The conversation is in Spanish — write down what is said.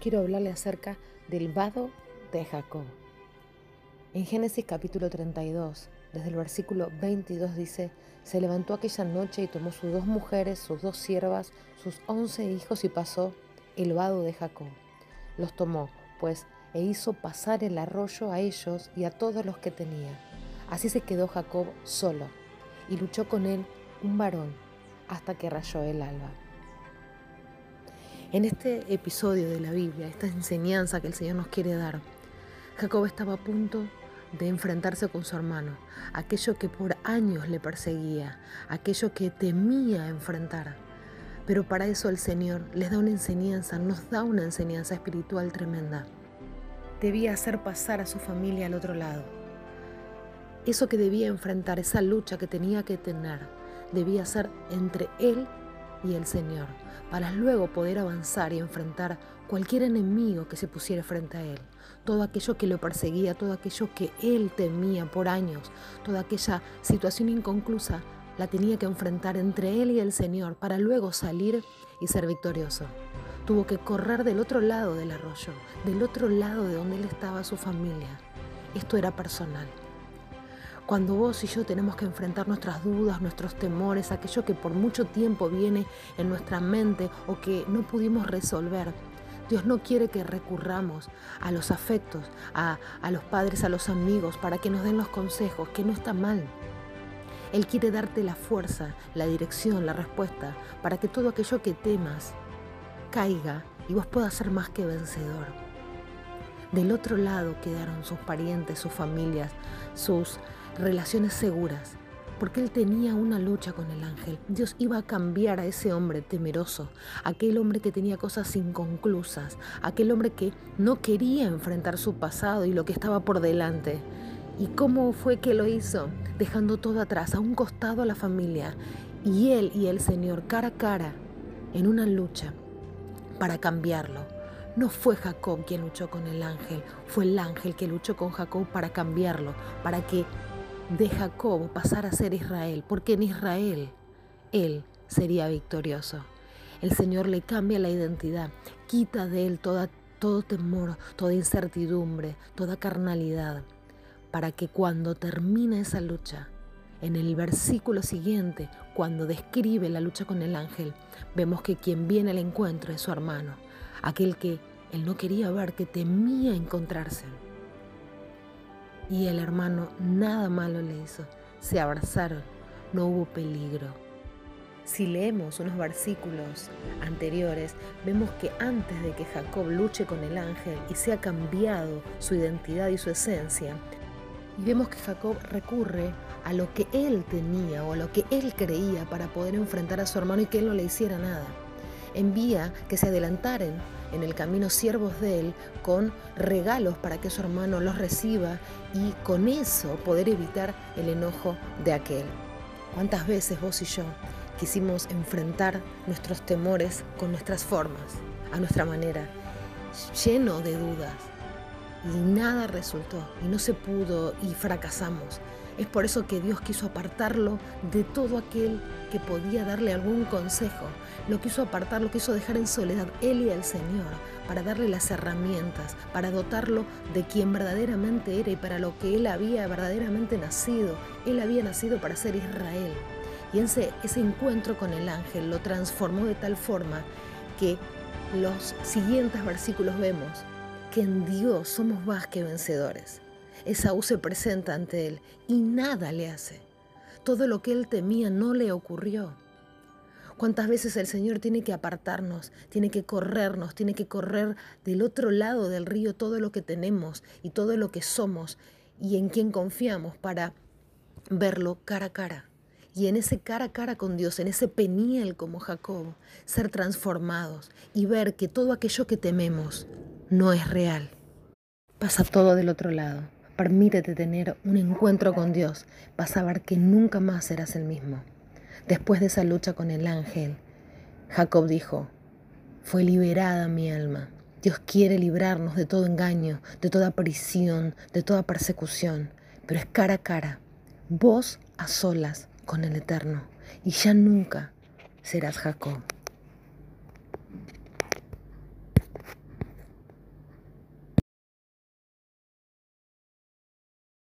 Quiero hablarle acerca del vado de Jacob. En Génesis capítulo 32, desde el versículo 22 dice, se levantó aquella noche y tomó sus dos mujeres, sus dos siervas, sus once hijos y pasó el vado de Jacob. Los tomó, pues, e hizo pasar el arroyo a ellos y a todos los que tenía. Así se quedó Jacob solo y luchó con él un varón hasta que rayó el alba. En este episodio de la Biblia, esta enseñanza que el Señor nos quiere dar, Jacob estaba a punto de enfrentarse con su hermano, aquello que por años le perseguía, aquello que temía enfrentar. Pero para eso el Señor les da una enseñanza, nos da una enseñanza espiritual tremenda. Debía hacer pasar a su familia al otro lado. Eso que debía enfrentar, esa lucha que tenía que tener, debía ser entre él y el Señor, para luego poder avanzar y enfrentar cualquier enemigo que se pusiera frente a Él, todo aquello que lo perseguía, todo aquello que Él temía por años, toda aquella situación inconclusa, la tenía que enfrentar entre Él y el Señor para luego salir y ser victorioso. Tuvo que correr del otro lado del arroyo, del otro lado de donde Él estaba su familia. Esto era personal. Cuando vos y yo tenemos que enfrentar nuestras dudas, nuestros temores, aquello que por mucho tiempo viene en nuestra mente o que no pudimos resolver, Dios no quiere que recurramos a los afectos, a, a, los padres, a los amigos, para que nos den los consejos, que no está mal. Él quiere darte la fuerza, la dirección, la respuesta, para que todo aquello que temas caiga y vos puedas ser más que vencedor. Del otro lado quedaron sus parientes, sus familias, sus relaciones seguras, porque él tenía una lucha con el ángel. Dios iba a cambiar a ese hombre temeroso, aquel hombre que tenía cosas inconclusas, aquel hombre que no quería enfrentar su pasado y lo que estaba por delante. ¿Y cómo fue que lo hizo? Dejando todo atrás, a un costado a la familia, y él y el Señor cara a cara en una lucha para cambiarlo. No fue Jacob quien luchó con el ángel, fue el ángel que luchó con Jacob para cambiarlo, para que de Jacob pasar a ser Israel, porque en Israel él sería victorioso. El Señor le cambia la identidad, quita de él toda, todo temor, toda incertidumbre, toda carnalidad, para que cuando termine esa lucha, en el versículo siguiente, cuando describe la lucha con el ángel, vemos que quien viene al encuentro es su hermano, aquel que él no quería ver, que temía encontrarse y el hermano nada malo le hizo. Se abrazaron, no hubo peligro. Si leemos unos versículos anteriores, vemos que antes de que Jacob luche con el ángel y sea cambiado su identidad y su esencia, y vemos que Jacob recurre a lo que él tenía o a lo que él creía para poder enfrentar a su hermano y que él no le hiciera nada. Envía que se adelantaren en el camino siervos de Él con regalos para que su hermano los reciba y con eso poder evitar el enojo de aquel. ¿Cuántas veces vos y yo quisimos enfrentar nuestros temores con nuestras formas, a nuestra manera, lleno de dudas? Y nada resultó, y no se pudo, y fracasamos. Es por eso que Dios quiso apartarlo de todo aquel que podía darle algún consejo. Lo quiso apartar, lo quiso dejar en soledad, él y el Señor, para darle las herramientas, para dotarlo de quien verdaderamente era y para lo que él había verdaderamente nacido. Él había nacido para ser Israel. Y ese, ese encuentro con el ángel lo transformó de tal forma que los siguientes versículos vemos que en Dios somos más que vencedores. Esaú se presenta ante él y nada le hace. Todo lo que él temía no le ocurrió. ¿Cuántas veces el Señor tiene que apartarnos, tiene que corrernos, tiene que correr del otro lado del río todo lo que tenemos y todo lo que somos y en quien confiamos para verlo cara a cara? Y en ese cara a cara con Dios, en ese peniel como Jacob, ser transformados y ver que todo aquello que tememos no es real. Pasa todo del otro lado. Permítete tener un encuentro con Dios. Vas a que nunca más serás el mismo. Después de esa lucha con el ángel, Jacob dijo, fue liberada mi alma. Dios quiere librarnos de todo engaño, de toda prisión, de toda persecución, pero es cara a cara, vos a solas con el Eterno, y ya nunca serás Jacob.